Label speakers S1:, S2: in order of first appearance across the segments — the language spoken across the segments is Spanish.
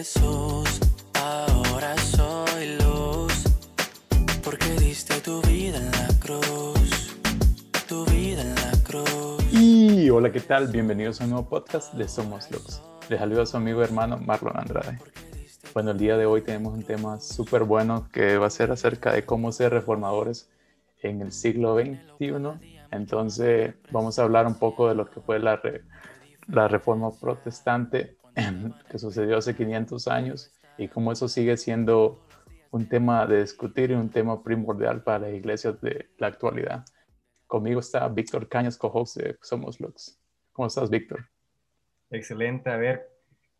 S1: Jesús, ahora soy luz, porque diste tu vida en la cruz, tu vida en la cruz.
S2: Y hola, ¿qué tal? Bienvenidos a un nuevo podcast de Somos Lux. Les saluda a su amigo hermano Marlon Andrade. Bueno, el día de hoy tenemos un tema súper bueno que va a ser acerca de cómo ser reformadores en el siglo XXI. Entonces, vamos a hablar un poco de lo que fue la, la reforma protestante que sucedió hace 500 años y cómo eso sigue siendo un tema de discutir y un tema primordial para las iglesias de la actualidad. Conmigo está Víctor Cañas, co-host de Somos Lux. ¿Cómo estás, Víctor?
S3: Excelente. A ver,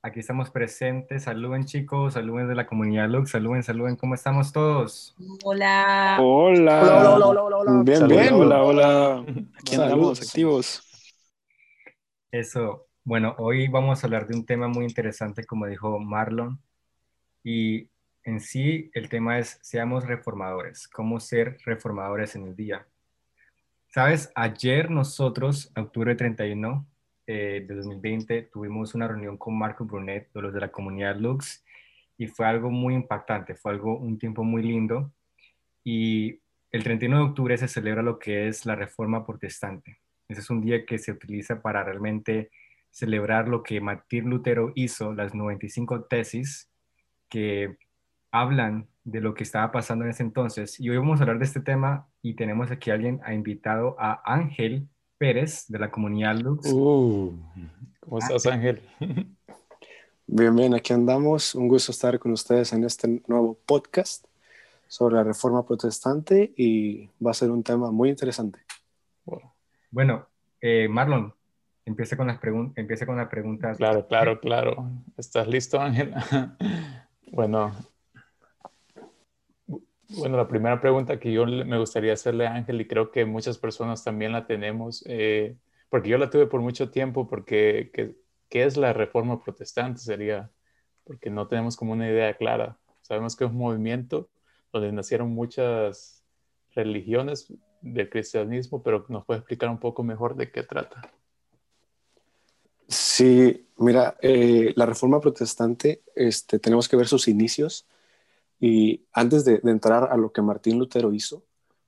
S3: aquí estamos presentes. Saluden, chicos. Saluden de la comunidad Lux. Saluden, saluden. ¿Cómo estamos todos?
S4: Hola.
S5: Hola.
S6: Hola, hola, hola, hola, hola.
S5: Bien, bien. Hola, hola. Aquí
S6: Saludos.
S5: andamos, activos.
S3: Eso. Bueno, hoy vamos a hablar de un tema muy interesante, como dijo Marlon. Y en sí, el tema es seamos reformadores. ¿Cómo ser reformadores en el día? Sabes, ayer nosotros, octubre 31 eh, de 2020, tuvimos una reunión con Marco Brunet, de los de la comunidad Lux, y fue algo muy impactante, fue algo, un tiempo muy lindo. Y el 31 de octubre se celebra lo que es la Reforma Protestante. Ese es un día que se utiliza para realmente celebrar lo que Martín Lutero hizo, las 95 tesis que hablan de lo que estaba pasando en ese entonces. Y hoy vamos a hablar de este tema y tenemos aquí a alguien ha invitado a Ángel Pérez de la comunidad Lux.
S2: Uh, ¿Cómo estás, Ángel?
S6: Bien, bien, aquí andamos. Un gusto estar con ustedes en este nuevo podcast sobre la reforma protestante y va a ser un tema muy interesante.
S3: Bueno, eh, Marlon, empieza con las preguntas. Empieza con las preguntas.
S2: Claro, claro, claro. ¿Estás listo, Ángel? bueno, bueno, la primera pregunta que yo me gustaría hacerle a Ángel, y creo que muchas personas también la tenemos, eh, porque yo la tuve por mucho tiempo, porque ¿qué, qué es la reforma protestante? Sería, porque no tenemos como una idea clara. Sabemos que es un movimiento donde nacieron muchas religiones del cristianismo, pero nos puede explicar un poco mejor de qué trata.
S6: Sí, mira, eh, la reforma protestante, este, tenemos que ver sus inicios y antes de, entrar a lo que Martín Lutero hizo,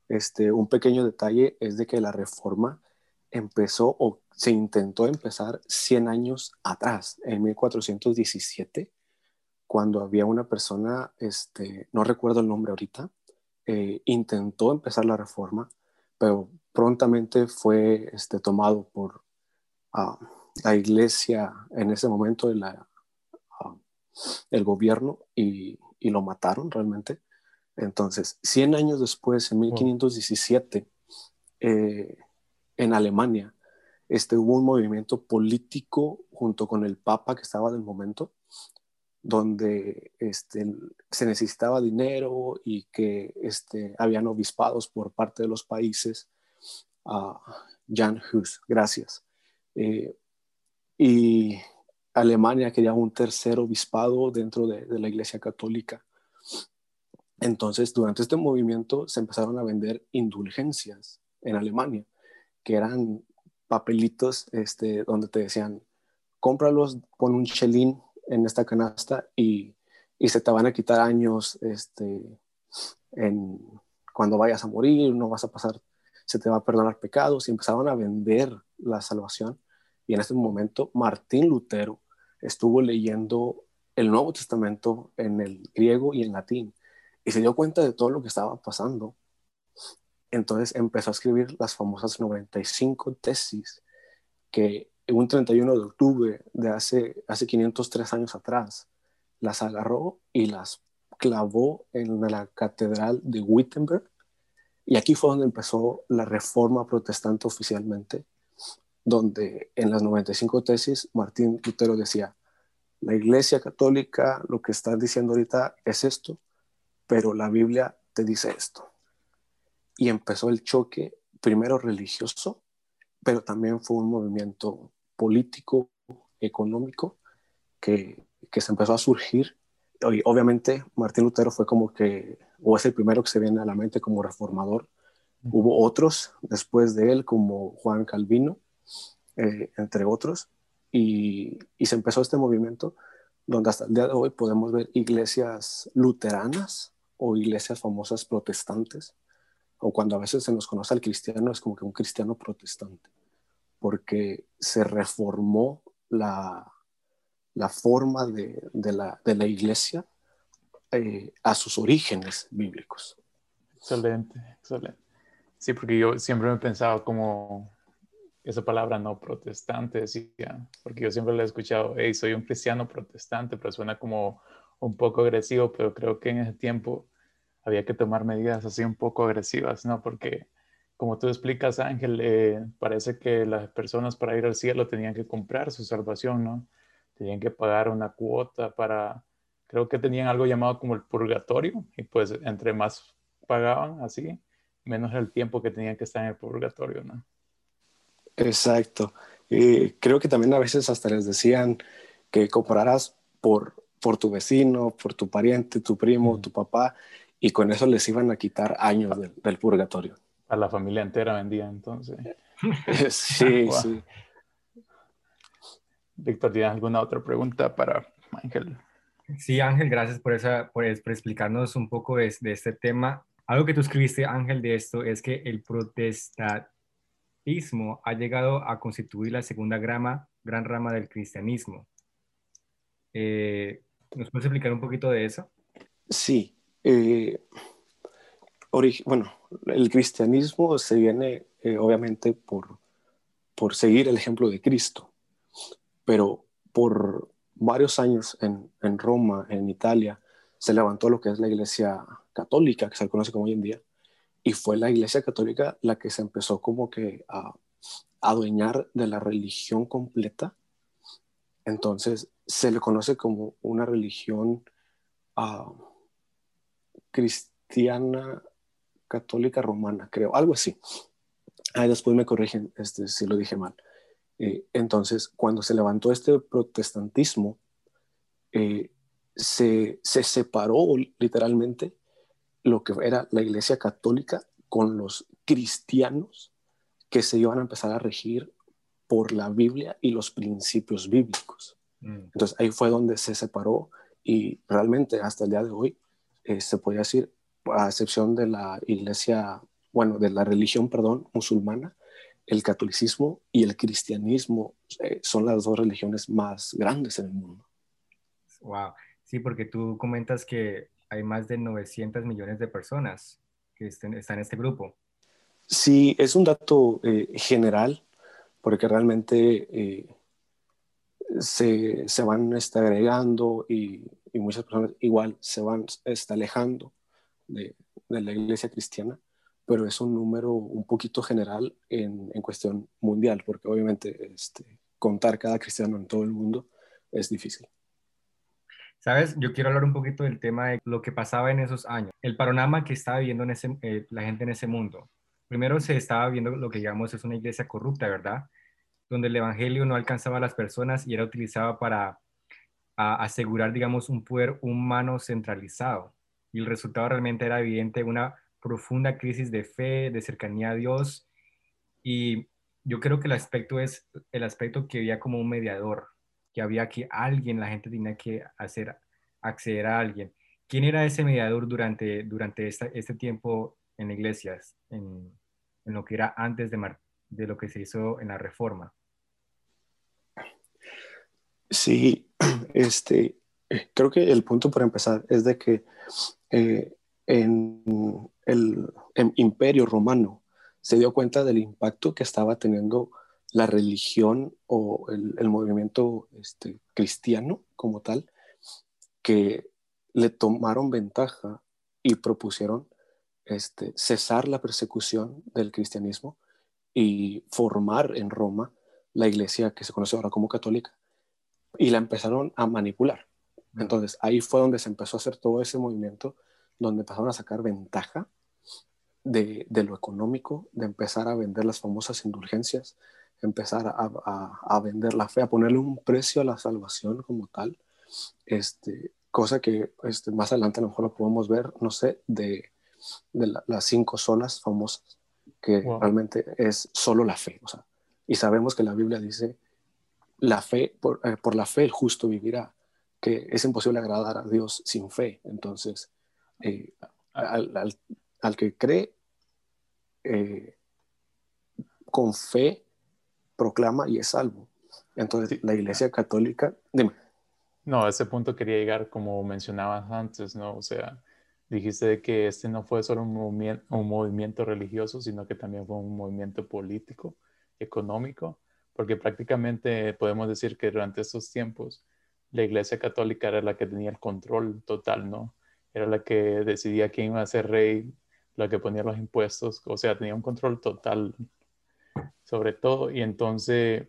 S6: este, un pequeño detalle es de que la reforma empezó o se intentó empezar 100 años atrás, en 1417, cuando había una persona, este, no recuerdo el nombre ahorita, eh, intentó empezar la reforma, pero prontamente fue este, tomado por ah, la iglesia en ese momento, la, ah, el gobierno, y, y lo mataron realmente. Entonces, 100 años después, en 1517, eh, en Alemania, este, hubo un movimiento político junto con el Papa que estaba del momento, donde este, se necesitaba dinero y que este, habían obispados por parte de los países. a Jan Hus, gracias. Eh, y Alemania quería un tercer obispado dentro de, la Iglesia Católica. Entonces, durante este movimiento se empezaron a vender indulgencias en Alemania, que eran papelitos este, donde te decían, cómpralos, pon un chelín en esta canasta y, y se te van a quitar años este, en, cuando vayas a morir, no vas a pasar, se te va a perdonar pecados y empezaron a vender la salvación. Y en este momento Martín Lutero estuvo leyendo el Nuevo Testamento en el griego y en latín y se dio cuenta de todo lo que estaba pasando. Entonces empezó a escribir las famosas 95 tesis que un 31 de octubre de hace, hace 503 años atrás las agarró y las clavó en la catedral de Wittenberg. Y aquí fue donde empezó la reforma protestante oficialmente, donde en las 95 tesis Martín Lutero decía, la Iglesia Católica lo que está diciendo ahorita es esto, pero la Biblia te dice esto. Y empezó el choque, primero religioso, pero también fue un movimiento político, económico, que, que se empezó a surgir. Y obviamente Martín Lutero fue como que, o es el primero que se viene a la mente como reformador. Hubo otros después de él, como Juan Calvino, eh, entre otros, y, se empezó este movimiento donde hasta el día de hoy podemos ver iglesias luteranas o iglesias famosas protestantes, o cuando a veces se nos conoce al cristiano es como que un cristiano protestante, porque se reformó la, la forma de, de, la, de la iglesia eh, a sus orígenes bíblicos.
S2: Excelente, excelente. Sí, porque yo siempre me he pensado como esa palabra no protestante, decía, porque yo siempre le he escuchado, hey, soy un cristiano protestante, pero suena como un poco agresivo, pero creo que en ese tiempo había que tomar medidas así un poco agresivas, ¿no? Porque como tú explicas, Ángel, eh, parece que las personas para ir al cielo tenían que comprar su salvación, ¿no? Tenían que pagar una cuota para, creo que tenían algo llamado como el purgatorio, y pues entre más pagaban así, menos el tiempo que tenían que estar en el purgatorio, ¿no?
S6: Exacto. Y creo que también a veces hasta les decían que compraras por, por tu vecino, por tu pariente, tu primo, tu papá, y con eso les iban a quitar años del, purgatorio.
S2: A la familia entera vendía entonces.
S6: sí, sí.
S2: Víctor, ¿tienes alguna otra pregunta para Ángel?
S3: Sí, Ángel, gracias por, esa, por, explicarnos un poco de, de, este tema. Algo que tú escribiste, Ángel, de esto es que el protesta, ha llegado a constituir la segunda grama, gran rama del cristianismo. Eh, ¿Nos puedes explicar un poquito de eso?
S6: Sí. Eh, bueno, el cristianismo se viene eh, obviamente por, por seguir el ejemplo de Cristo, pero por varios años en, en Roma, en Italia, se levantó lo que es la iglesia católica, que se conoce como hoy en día, y fue la Iglesia Católica la que se empezó como que a adueñar de la religión completa. Entonces se le conoce como una religión uh, cristiana católica romana, creo, algo así. Ahí después me corrigen este, si lo dije mal. Eh, entonces, cuando se levantó este protestantismo, eh, se, se separó literalmente lo que era la Iglesia Católica con los cristianos que se iban a empezar a regir por la Biblia y los principios bíblicos. Mm. Entonces ahí fue donde se separó y realmente hasta el día de hoy eh, se podría decir, a excepción de la iglesia, bueno, de la religión, perdón, musulmana, el catolicismo y el cristianismo eh, son las dos religiones más grandes en el mundo.
S3: Wow, sí, porque tú comentas que hay más de 900 millones de personas que están en este grupo.
S6: Sí, es un dato eh, general, porque realmente eh, se, se, van este, agregando y, y, muchas personas igual se van está alejando de, de, la iglesia cristiana, pero es un número un poquito general en, en cuestión mundial, porque obviamente este, contar cada cristiano en todo el mundo es difícil.
S3: Sabes, yo quiero hablar un poquito del tema de lo que pasaba en esos años, el panorama que estaba viviendo en ese, eh, la gente en ese mundo. Primero se estaba viendo lo que llamamos es una iglesia corrupta, ¿verdad? Donde el evangelio no alcanzaba a las personas y era utilizado para asegurar, digamos, un poder humano centralizado. Y el resultado realmente era evidente, una profunda crisis de fe, de cercanía a Dios. Y yo creo que el aspecto es el aspecto que había como un mediador, que había que alguien, la gente tenía que hacer acceder a alguien. ¿Quién era ese mediador durante, durante este tiempo en iglesias, en, lo que era antes de, de lo que se hizo en la reforma?
S6: Sí, este, creo que el punto por empezar es de que eh, en el imperio romano se dio cuenta del impacto que estaba teniendo la religión o el, movimiento este, cristiano como tal, que le tomaron ventaja y propusieron este, cesar la persecución del cristianismo y formar en Roma la iglesia que se conoce ahora como católica y la empezaron a manipular. Entonces ahí fue donde se empezó a hacer todo ese movimiento, donde empezaron a sacar ventaja de, de lo económico, de empezar a vender las famosas indulgencias, empezar a, a, vender la fe, a ponerle un precio a la salvación como tal, este, cosa que este, más adelante a lo mejor lo podemos ver, no sé, de, de las cinco solas famosas, que realmente es solo la fe. O sea, y sabemos que la Biblia dice, la fe, por, eh, por la fe el justo vivirá, que es imposible agradar a Dios sin fe. Entonces, eh, al, al, al, que cree eh, con fe, proclama y es salvo. Entonces, la Iglesia Católica, dime.
S2: No, a ese punto quería llegar como mencionabas antes, ¿no? O sea, dijiste que este no fue solo un movimiento, un movimiento religioso, sino que también fue un movimiento político, económico, porque prácticamente podemos decir que durante estos tiempos la Iglesia Católica era la que tenía el control total, ¿no? Era la que decidía quién iba a ser rey, la que ponía los impuestos, o sea, tenía un control total sobre todo, y entonces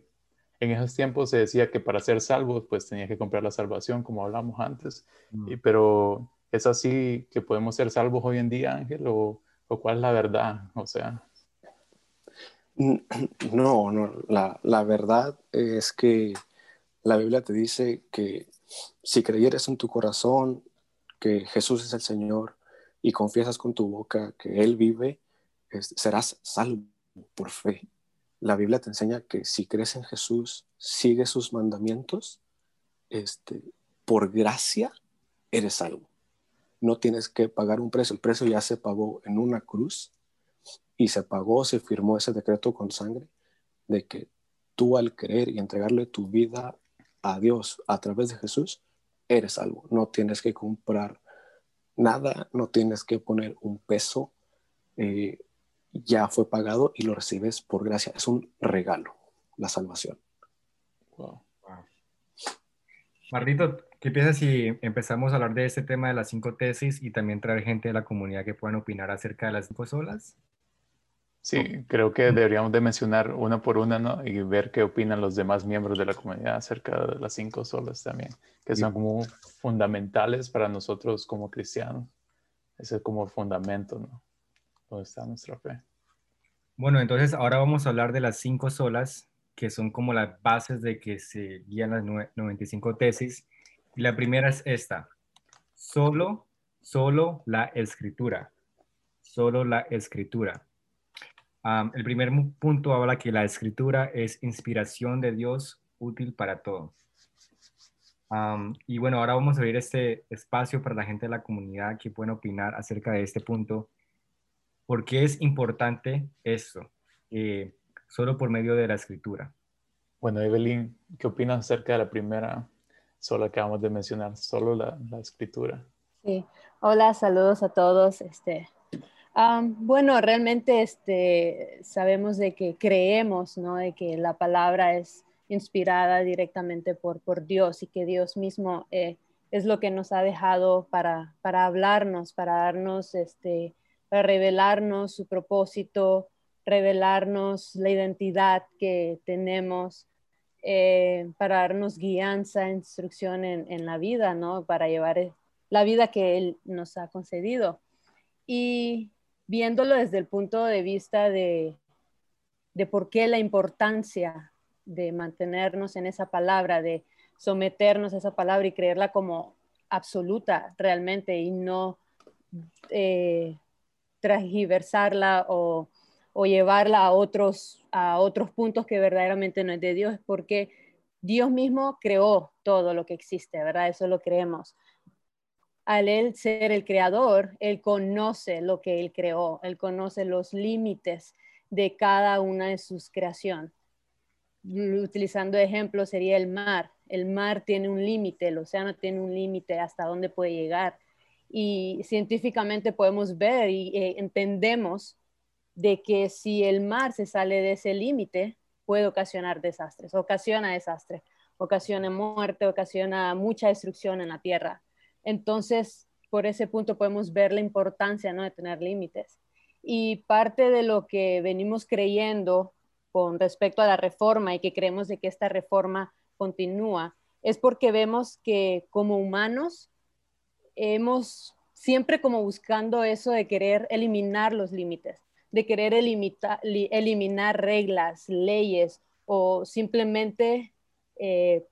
S2: en esos tiempos se decía que para ser salvos, pues tenía que comprar la salvación, como hablamos antes. Mm. Y, pero es así que podemos ser salvos hoy en día, Ángel, o, o cuál es la verdad, o sea.
S6: No, no, la, la, verdad es que la Biblia te dice que si creyeres en tu corazón que Jesús es el Señor y confiesas con tu boca que Él vive, serás salvo por fe la Biblia te enseña que si crees en Jesús, sigues sus mandamientos, este, por gracia eres salvo. No tienes que pagar un precio, el precio ya se pagó en una cruz y se pagó, se firmó ese decreto con sangre de que tú al creer y entregarle tu vida a Dios a través de Jesús, eres salvo. No tienes que comprar nada, no tienes que poner un peso. Eh, ya fue pagado y lo recibes por gracia. Es un regalo, la salvación. Wow.
S3: Martito, ¿qué piensas si empezamos a hablar de este tema de las cinco tesis y también traer gente de la comunidad que puedan opinar acerca de las cinco solas?
S2: Sí, creo que deberíamos de mencionar una por una, ¿no? Y ver qué opinan los demás miembros de la comunidad acerca de las cinco solas también, que son como fundamentales para nosotros como cristianos. Ese es como el fundamento, ¿no? Está nuestra fe.
S3: Bueno, entonces ahora vamos a hablar de las cinco solas, que son como las bases de que se guían las 95 tesis. La primera es esta, solo, solo la escritura, solo la escritura. el primer punto habla que la escritura es inspiración de Dios útil para todo. y bueno, ahora vamos a abrir este espacio para la gente de la comunidad que pueden opinar acerca de este punto ¿Por qué es importante esto? Eh, solo por medio de la escritura.
S2: Bueno, Evelyn, ¿qué opinas acerca de la primera sola que acabamos de mencionar, solo la, la escritura?
S4: Sí, hola, saludos a todos. Este, bueno, realmente este, sabemos de que creemos, ¿no? De que la palabra es inspirada directamente por, por Dios y que Dios mismo eh, es lo que nos ha dejado para, para hablarnos, para darnos este, revelarnos su propósito, revelarnos la identidad que tenemos, eh, para darnos guianza, instrucción en, la vida, ¿no? Para llevar eh, la vida que Él nos ha concedido. Y viéndolo desde el punto de vista de, de por qué la importancia de mantenernos en esa palabra, de someternos a esa palabra y creerla como absoluta realmente y no eh, transgiversarla o, o llevarla a otros, a otros puntos que verdaderamente no es de Dios, porque Dios mismo creó todo lo que existe, ¿verdad? Eso lo creemos. Al él ser el creador, él conoce lo que él creó, él conoce los límites de cada una de sus creaciones. Utilizando ejemplos sería el mar. El mar tiene un límite, el océano tiene un límite hasta dónde puede llegar y científicamente podemos ver y eh, entendemos de que si el mar se sale de ese límite, puede ocasionar desastres, ocasiona desastres, ocasiona muerte, ocasiona mucha destrucción en la tierra. Entonces, por ese punto podemos ver la importancia ¿no? de tener límites. Y parte de lo que venimos creyendo con respecto a la reforma y que creemos de que esta reforma continúa, es porque vemos que como humanos hemos siempre como buscando eso de querer eliminar los límites, de querer eliminar reglas, leyes o simplemente eh,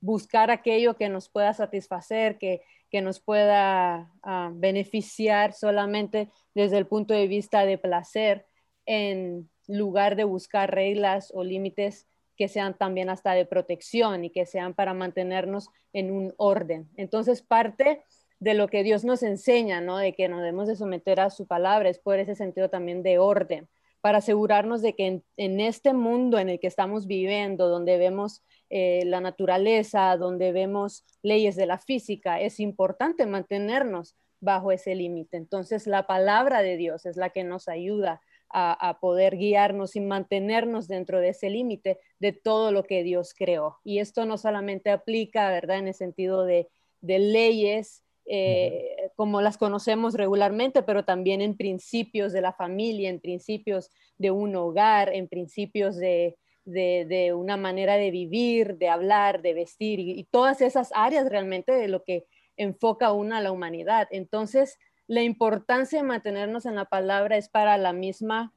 S4: buscar aquello que nos pueda satisfacer, que, que nos pueda ah, beneficiar solamente desde el punto de vista de placer, en lugar de buscar reglas o límites que sean también hasta de protección y que sean para mantenernos en un orden. Entonces, parte de lo que Dios nos enseña, ¿no? De que nos debemos de someter a su palabra, es por ese sentido también de orden, para asegurarnos de que en, este mundo en el que estamos viviendo, donde vemos eh, la naturaleza, donde vemos leyes de la física, es importante mantenernos bajo ese límite. Entonces, la palabra de Dios es la que nos ayuda a, poder guiarnos y mantenernos dentro de ese límite de todo lo que Dios creó. Y esto no solamente aplica, ¿verdad?, en el sentido de, de leyes eh, como las conocemos regularmente, pero también en principios de la familia, en principios de un hogar, en principios de, de, una manera de vivir, de hablar, de vestir y, todas esas áreas realmente de lo que enfoca una a la humanidad. Entonces, la importancia de mantenernos en la palabra es para la misma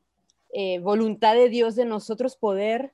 S4: eh, voluntad de Dios de nosotros poder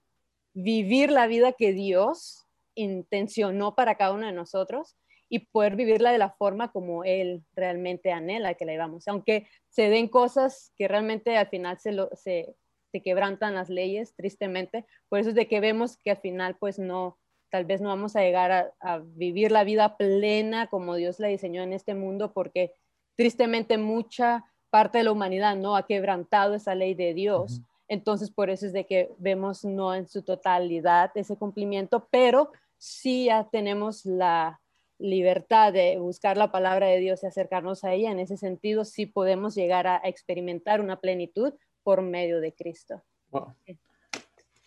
S4: vivir la vida que Dios intencionó para cada uno de nosotros y poder vivirla de la forma como Él realmente anhela que la vivamos. Aunque se den cosas que realmente al final se, se, quebrantan las leyes, tristemente, por eso es de que vemos que al final pues no, tal vez no vamos a llegar a, a vivir la vida plena como Dios la diseñó en este mundo, porque tristemente mucha parte de la humanidad no ha quebrantado esa ley de Dios. Entonces, por eso es de que vemos no en su totalidad ese cumplimiento, pero sí ya tenemos la, libertad de buscar la palabra de Dios y acercarnos a ella, en ese sentido sí podemos llegar a experimentar una plenitud por medio de Cristo.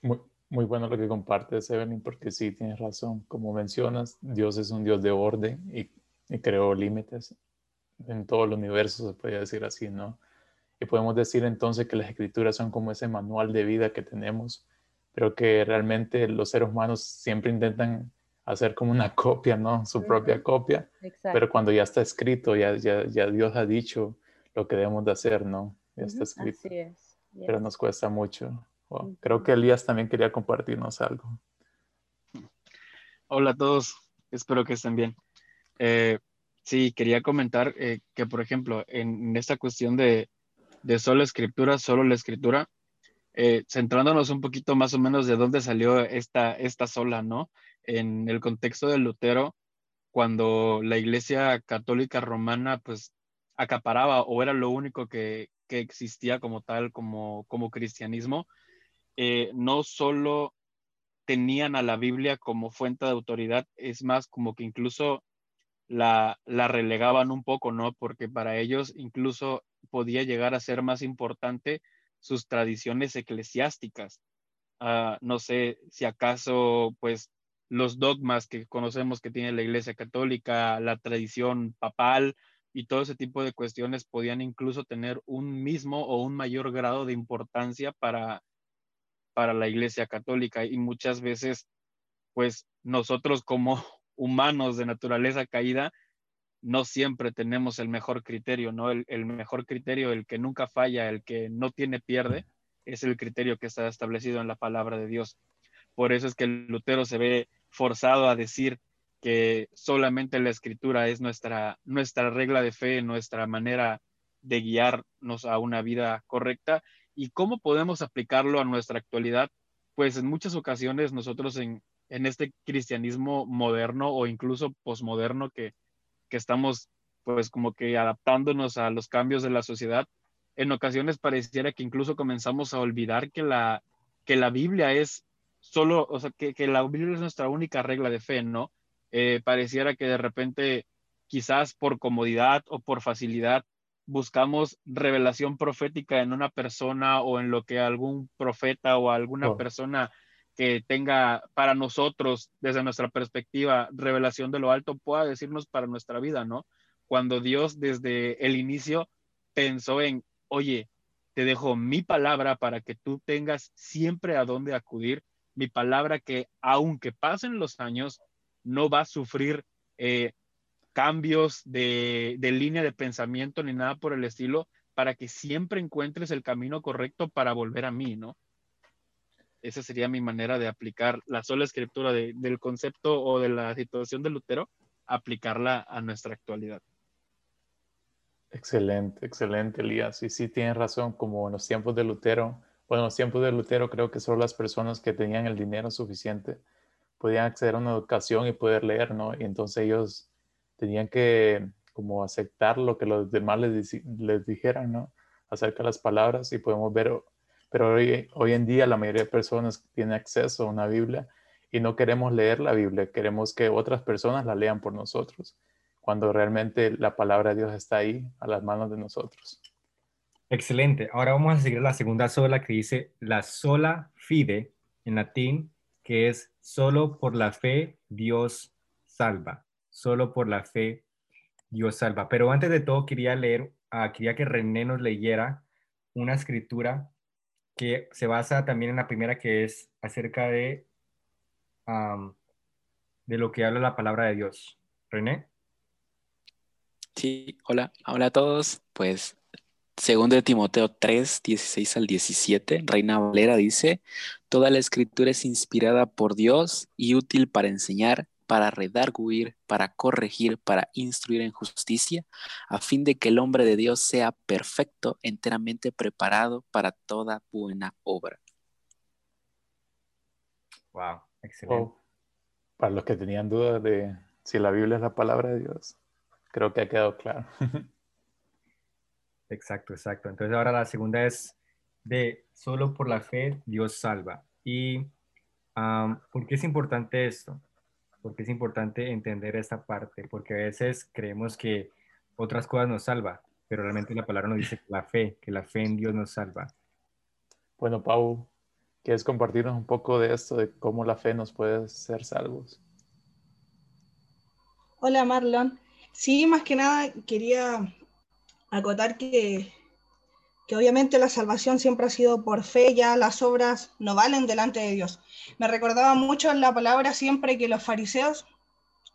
S2: Muy, muy, bueno lo que compartes, Evelyn, porque sí, tienes razón. Como mencionas, Dios es un Dios de orden y, y creó límites en todo el universo, se puede decir así, ¿no? Y podemos decir entonces que las escrituras son como ese manual de vida que tenemos, pero que realmente los seres humanos siempre intentan hacer como una copia, ¿no? Su propia copia. Pero cuando ya está escrito, ya, ya, ya, Dios ha dicho lo que debemos de hacer, ¿no? Ya está escrito. Así es. Pero nos cuesta mucho. Creo que Elías también quería compartirnos algo.
S7: Hola a todos, espero que estén bien. Eh, sí, quería comentar eh, que, por ejemplo, en, esta cuestión de, de, solo escritura, solo la escritura, eh, centrándonos un poquito más o menos de dónde salió esta, esta sola, ¿no? en el contexto de Lutero, cuando la Iglesia Católica Romana pues acaparaba o era lo único que, existía como tal, como, como cristianismo, eh, no solo tenían a la Biblia como fuente de autoridad, es más como que incluso la, la relegaban un poco, ¿no? Porque para ellos incluso podía llegar a ser más importante sus tradiciones eclesiásticas. Ah, no sé si acaso pues los dogmas que conocemos que tiene la Iglesia Católica, la tradición papal y todo ese tipo de cuestiones podían incluso tener un mismo o un mayor grado de importancia para, para la Iglesia Católica. Y muchas veces, pues nosotros como humanos de naturaleza caída, no siempre tenemos el mejor criterio, ¿no? El, el mejor criterio, el que nunca falla, el que no tiene pierde, es el criterio que está establecido en la palabra de Dios. Por eso es que Lutero se ve forzado a decir que solamente la escritura es nuestra, nuestra regla de fe, nuestra manera de guiarnos a una vida correcta y cómo podemos aplicarlo a nuestra actualidad. Pues en muchas ocasiones nosotros en, en este cristianismo moderno o incluso posmoderno que, que estamos pues como que adaptándonos a los cambios de la sociedad, en ocasiones pareciera que incluso comenzamos a olvidar que la, que la Biblia es solo, o sea, que, la Biblia es nuestra única regla de fe, ¿no? Eh, pareciera que de repente, quizás por comodidad o por facilidad, buscamos revelación profética en una persona o en lo que algún profeta o alguna persona que tenga para nosotros, desde nuestra perspectiva, revelación de lo alto, pueda decirnos para nuestra vida, ¿no? Cuando Dios desde el inicio pensó en, oye, te dejo mi palabra para que tú tengas siempre a dónde acudir mi palabra que aunque pasen los años, no va a sufrir eh, cambios de, de, línea de pensamiento ni nada por el estilo, para que siempre encuentres el camino correcto para volver a mí, ¿no? Esa sería mi manera de aplicar la sola escritura del concepto o de la situación de Lutero, aplicarla a nuestra actualidad.
S2: Excelente, excelente, Elías. Y sí, tienes razón, como en los tiempos de Lutero, Bueno, en los tiempos de Lutero creo que solo las personas que tenían el dinero suficiente podían acceder a una educación y poder leer, ¿no? Y entonces ellos tenían que como aceptar lo que los demás les, les dijeran, ¿no? Acerca de las palabras y podemos ver, pero hoy, hoy en día la mayoría de personas tienen acceso a una Biblia y no queremos leer la Biblia, queremos que otras personas la lean por nosotros, cuando realmente la palabra de Dios está ahí a las manos de nosotros.
S3: Excelente. Ahora vamos a seguir la segunda sola que dice la sola fide en latín, que es solo por la fe Dios salva. Solo por la fe Dios salva. Pero antes de todo quería leer, uh, quería que René nos leyera una escritura que se basa también en la primera que es acerca de, de lo que habla la palabra de Dios. René.
S5: Sí, hola, hola a todos. Pues Segundo de Timoteo 3, 16 al 17, Reina Valera dice, Toda la escritura es inspirada por Dios y útil para enseñar, para redarguir, para corregir, para instruir en justicia, a fin de que el hombre de Dios sea perfecto, enteramente preparado para toda buena obra.
S3: Wow, excelente.
S2: Para los que tenían dudas de si la Biblia es la palabra de Dios, creo que ha quedado claro.
S3: Exacto, exacto. Entonces ahora la segunda es de solo por la fe Dios salva. ¿Y por qué es importante esto? Porque es importante entender esta parte, porque a veces creemos que otras cosas nos salva, pero realmente la palabra nos dice que la fe, que la fe en Dios nos salva.
S2: Bueno, Pau, ¿quieres compartirnos un poco de esto, de cómo la fe nos puede ser salvos?
S8: Hola, Marlon. Sí, más que nada quería acotar que, que obviamente la salvación siempre ha sido por fe, ya las obras no valen delante de Dios. Me recordaba mucho la palabra siempre que los fariseos,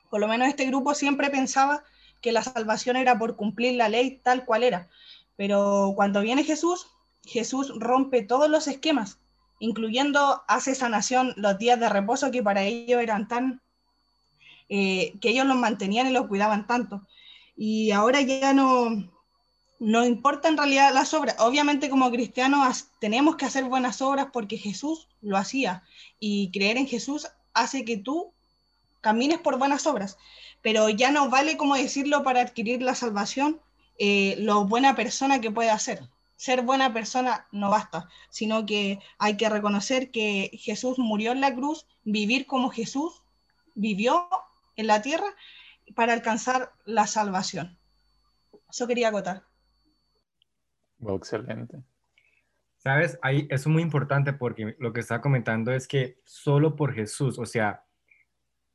S8: por lo menos este grupo siempre pensaba que la salvación era por cumplir la ley tal cual era. Pero cuando viene Jesús, Jesús rompe todos los esquemas, incluyendo hace sanación los días de reposo que para ellos eran tan, eh, que ellos los mantenían y los cuidaban tanto. Y ahora ya no, no importa en realidad las obras. Obviamente como cristianos tenemos que hacer buenas obras porque Jesús lo hacía y creer en Jesús hace que tú camines por buenas obras. Pero ya no vale como decirlo para adquirir la salvación eh, lo buena persona que puede hacer. Ser buena persona no basta, sino que hay que reconocer que Jesús murió en la cruz, vivir como Jesús vivió en la tierra para alcanzar la salvación. Eso quería acotar
S2: excelente.
S3: Sabes, ahí es muy importante porque lo que está comentando es que solo por Jesús, o sea,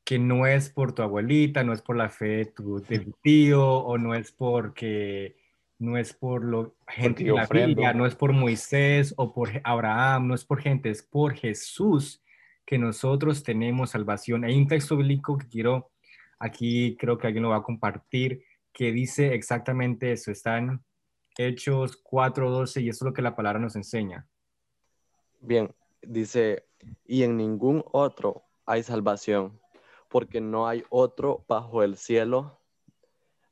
S3: que no es por tu abuelita, no es por la fe de tu, tío, o no es porque no es por lo gente de la Biblia, no es por Moisés o por Abraham, no es por gente, es por Jesús que nosotros tenemos salvación. Hay un texto bíblico que quiero, aquí creo que alguien lo va a compartir, que dice exactamente eso. Está en Hechos 4:12 y eso es lo que la palabra nos enseña.
S9: Bien, dice, y en ningún otro hay salvación, porque no hay otro bajo el cielo,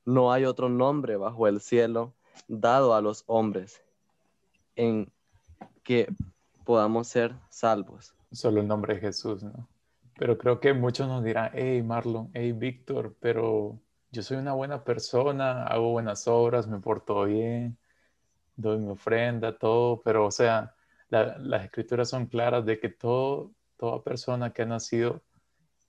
S9: no hay otro nombre bajo el cielo dado a los hombres en que podamos ser salvos.
S2: Solo el nombre de Jesús, ¿no? Pero creo que muchos nos dirán, hey Marlon, hey Víctor, pero yo soy una buena persona, hago buenas obras, me porto bien, doy mi ofrenda, todo, pero o sea, las escrituras son claras de que todo, toda persona que ha nacido,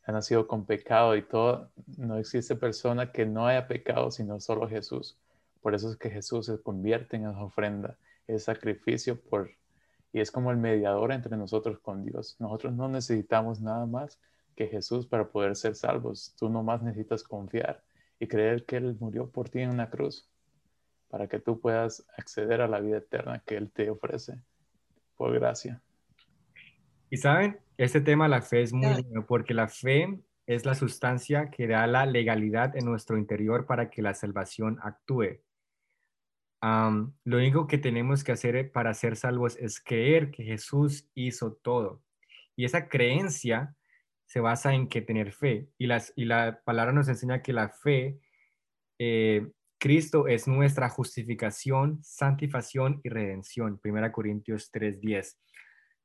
S2: ha nacido con pecado y todo, no existe persona que no haya pecado, sino solo Jesús. Por eso es que Jesús se convierte en esa ofrenda, el sacrificio por, y es como el mediador entre nosotros con Dios. Nosotros no necesitamos nada más que Jesús para poder ser salvos. Tú nomás necesitas confiar y creer que Él murió por ti en una cruz para que tú puedas acceder a la vida eterna que Él te ofrece por gracia.
S3: Y saben, este tema la fe es muy bueno porque la fe es la sustancia que da la legalidad en nuestro interior para que la salvación actúe. lo único que tenemos que hacer para ser salvos es creer que Jesús hizo todo. Y esa creencia se basa en que tener fe. Y, las, y la palabra nos enseña que la fe eh, Cristo es nuestra justificación, santificación y redención. 1 Corintios 3:10.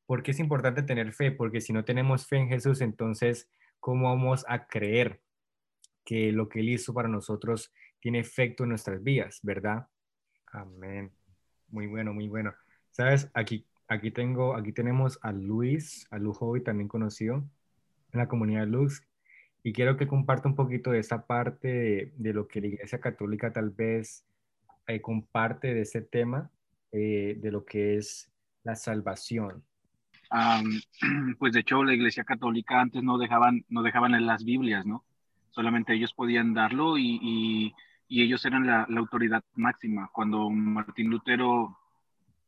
S3: ¿Por qué es importante tener fe? Porque si no tenemos fe en Jesús, entonces, ¿cómo vamos a creer que lo que Él hizo para nosotros tiene efecto en nuestras vidas, verdad? Amén. Muy bueno, muy bueno. Sabes, aquí, aquí tengo, aquí tenemos a Luis, a Lujoy, también conocido en la comunidad Luz, y quiero que comparta un poquito de esa parte de, lo que la Iglesia Católica tal vez eh, comparte de ese tema, eh, de lo que es la salvación.
S10: pues de hecho la Iglesia Católica antes no dejaban, no dejaban en las Biblias, ¿no? Solamente ellos podían darlo y, y, ellos eran la, la, autoridad máxima. Cuando Martín Lutero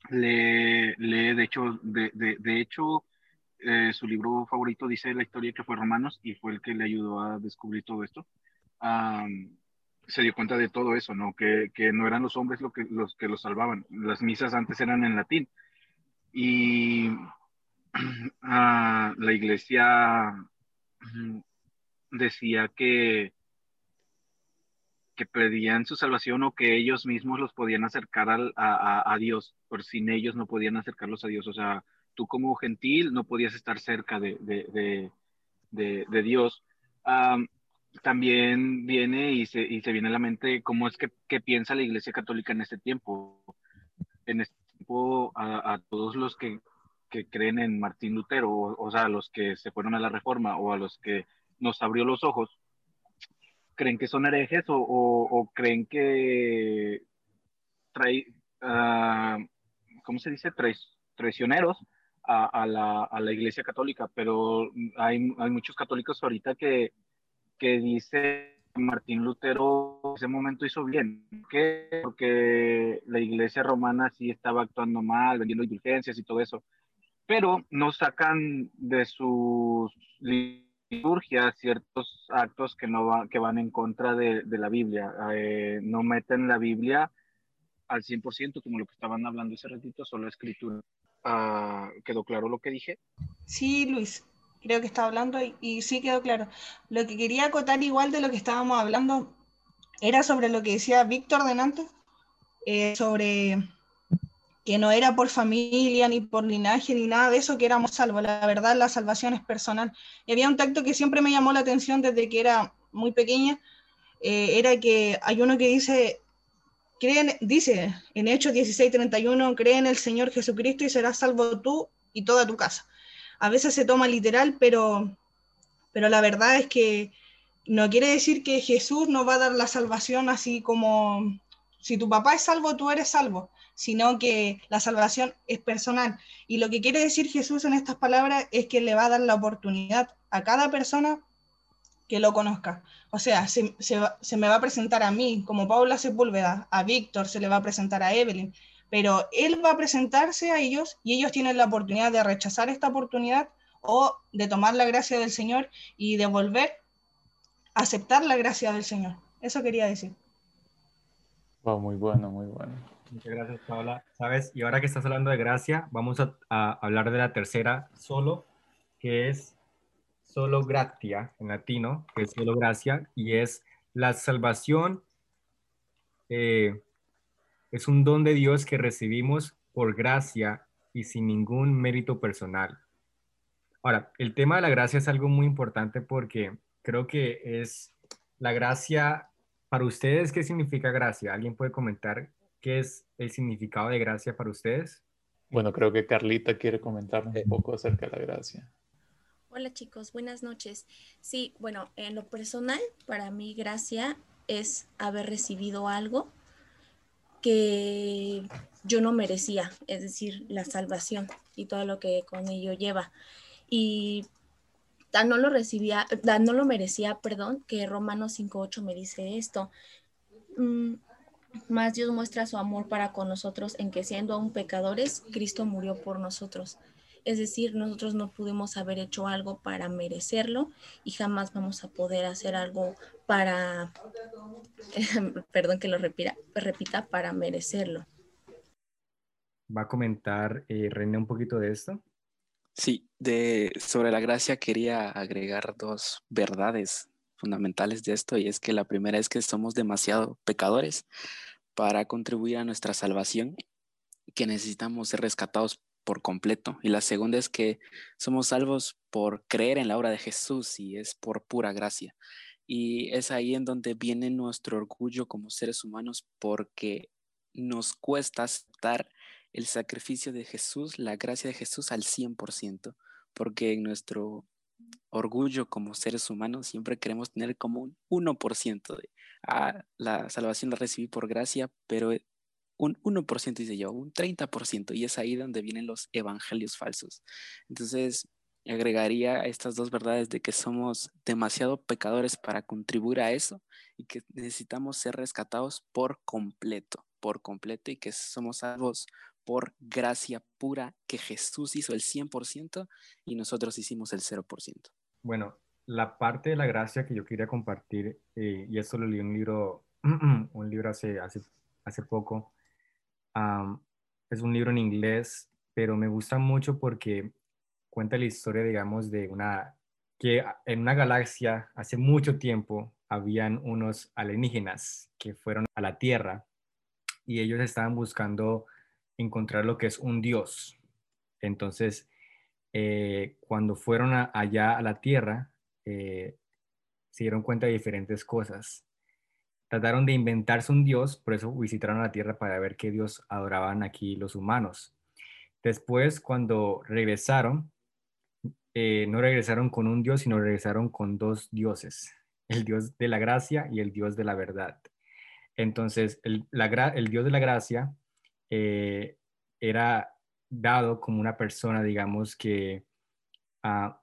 S10: lee, lee de hecho, de, de, de hecho eh, su libro favorito dice la historia que fue Romanos y fue el que le ayudó a descubrir todo esto. se dio cuenta de todo eso, ¿no? Que, que no eran los hombres lo que, los que los salvaban. Las misas antes eran en latín. Y la iglesia decía que que pedían su salvación o que ellos mismos los podían acercar a, a, a, Dios, por sin ellos no podían acercarlos a Dios. O sea, tú como gentil no podías estar cerca de, de, de, Dios. también viene y se, y se, viene a la mente cómo es que, que, piensa la Iglesia Católica en este tiempo. En este tiempo, a, todos los que, que, creen en Martín Lutero, o, o, sea, a los que se fueron a la Reforma o a los que nos abrió los ojos, creen que son herejes o, o creen que trae, uh, ¿cómo se dice? traicioneros a, la, a, la, Iglesia Católica, pero hay, hay muchos católicos ahorita que, que dice Martín Lutero en ese momento hizo bien. ¿Qué? Porque la Iglesia romana sí estaba actuando mal, vendiendo indulgencias y todo eso, pero no sacan de sus liturgias ciertos actos que, no va, que van en contra de, de la Biblia. Eh, no meten la Biblia al 100%, como lo que estaban hablando ese ratito, solo escritura. Ah, ¿Quedó claro lo que dije?
S8: Sí, Luis, creo que estaba hablando y, sí quedó claro. Lo que quería acotar igual de lo que estábamos hablando era sobre lo que decía Víctor delante, eh, sobre que no era por familia, ni por linaje, ni nada de eso que éramos salvos. La verdad, la salvación es personal. Y había un tacto que siempre me llamó la atención desde que era muy pequeña, eh, era que hay uno que dice, creen, dice en Hechos 16:31, cree en el Señor Jesucristo y serás salvo tú y toda tu casa. A veces se toma literal, pero, pero la verdad es que no quiere decir que Jesús nos va a dar la salvación así como si tu papá es salvo, tú eres salvo, sino que la salvación es personal. Y lo que quiere decir Jesús en estas palabras es que le va a dar la oportunidad a cada persona que lo conozca. O sea, se, me va a presentar a mí como Paula Sepúlveda, a Víctor se le va a presentar a Evelyn, pero él va a presentarse a ellos y ellos tienen la oportunidad de rechazar esta oportunidad o de tomar la gracia del Señor y de volver a aceptar la gracia del Señor. Eso quería decir.
S2: Wow, muy bueno, muy bueno.
S3: Muchas gracias, Paula. Sabes, y ahora que estás hablando de gracia, vamos a, a hablar de la tercera solo, que es solo gratia en latino, que es solo gracia, y es la salvación. Eh, es un don de Dios que recibimos por gracia y sin ningún mérito personal. Ahora, el tema de la gracia es algo muy importante porque creo que es la gracia, para ustedes, ¿qué significa gracia? ¿Alguien puede comentar qué es el significado de gracia para ustedes?
S2: Bueno, creo que Carlita quiere comentar un poco acerca de la gracia.
S11: Hola chicos, buenas noches. Sí, bueno, en lo personal, para mí gracia es haber recibido algo que yo no merecía, es decir, la salvación y todo lo que con ello lleva. Y tan no lo recibía, tan no lo merecía, perdón, que Romanos 5.8 me dice esto. Mm, más Dios muestra su amor para con nosotros en que siendo aún pecadores, Cristo murió por nosotros. Es decir, nosotros no pudimos haber hecho algo para merecerlo y jamás vamos a poder hacer algo para, perdón que lo repita, repita, para merecerlo.
S3: ¿Va a comentar eh, René un poquito de esto?
S5: Sí, de, sobre la gracia quería agregar dos verdades fundamentales de esto y es que la primera es que somos demasiado pecadores para contribuir a nuestra salvación, que necesitamos ser rescatados por completo. Y la segunda es que somos salvos por creer en la obra de Jesús y es por pura gracia. Y es ahí en donde viene nuestro orgullo como seres humanos porque nos cuesta aceptar el sacrificio de Jesús, la gracia de Jesús al 100%, porque en nuestro orgullo como seres humanos siempre queremos tener como un 1% de, ah, la salvación la recibí por gracia, pero un 1% dice yo, un 30%, y es ahí donde vienen los evangelios falsos. Entonces, agregaría estas dos verdades de que somos demasiado pecadores para contribuir a eso y que necesitamos ser rescatados por completo, por completo, y que somos salvos por gracia pura que Jesús hizo el 100% y nosotros hicimos el 0%.
S3: Bueno, la parte de la gracia que yo quería compartir, eh, y eso lo leí un libro, un libro hace, hace, hace poco, es un libro en inglés, pero me gusta mucho porque cuenta la historia, digamos, de una, que en una galaxia hace mucho tiempo habían unos alienígenas que fueron a la Tierra y ellos estaban buscando encontrar lo que es un Dios. Entonces, eh, cuando fueron allá a la Tierra, eh, se dieron cuenta de diferentes cosas. Trataron de inventarse un Dios, por eso visitaron la Tierra para ver qué Dios adoraban aquí los humanos. Después, cuando regresaron, eh, no regresaron con un Dios, sino regresaron con dos dioses, el Dios de la gracia y el Dios de la verdad. Entonces, el, Dios de la gracia eh, era dado como una persona, digamos, que, ah,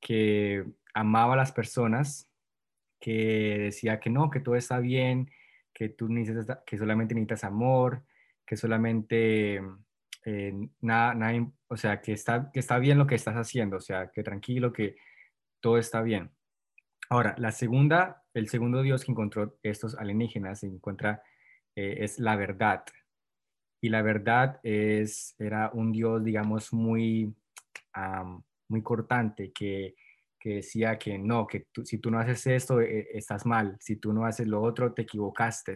S3: que amaba a las personas, que decía que no, que todo está bien, que tú necesitas, que solamente necesitas amor, que solamente eh, nada, nada, o sea, que está, que está bien lo que estás haciendo, o sea, que tranquilo, que todo está bien. Ahora, la segunda, el segundo Dios que encontró estos alienígenas, se encuentra, eh, es la verdad, y la verdad es, era un Dios, digamos, muy, muy cortante, que, que, decía que no, que si tú no haces esto, eh, estás mal, si tú no haces lo otro, te equivocaste.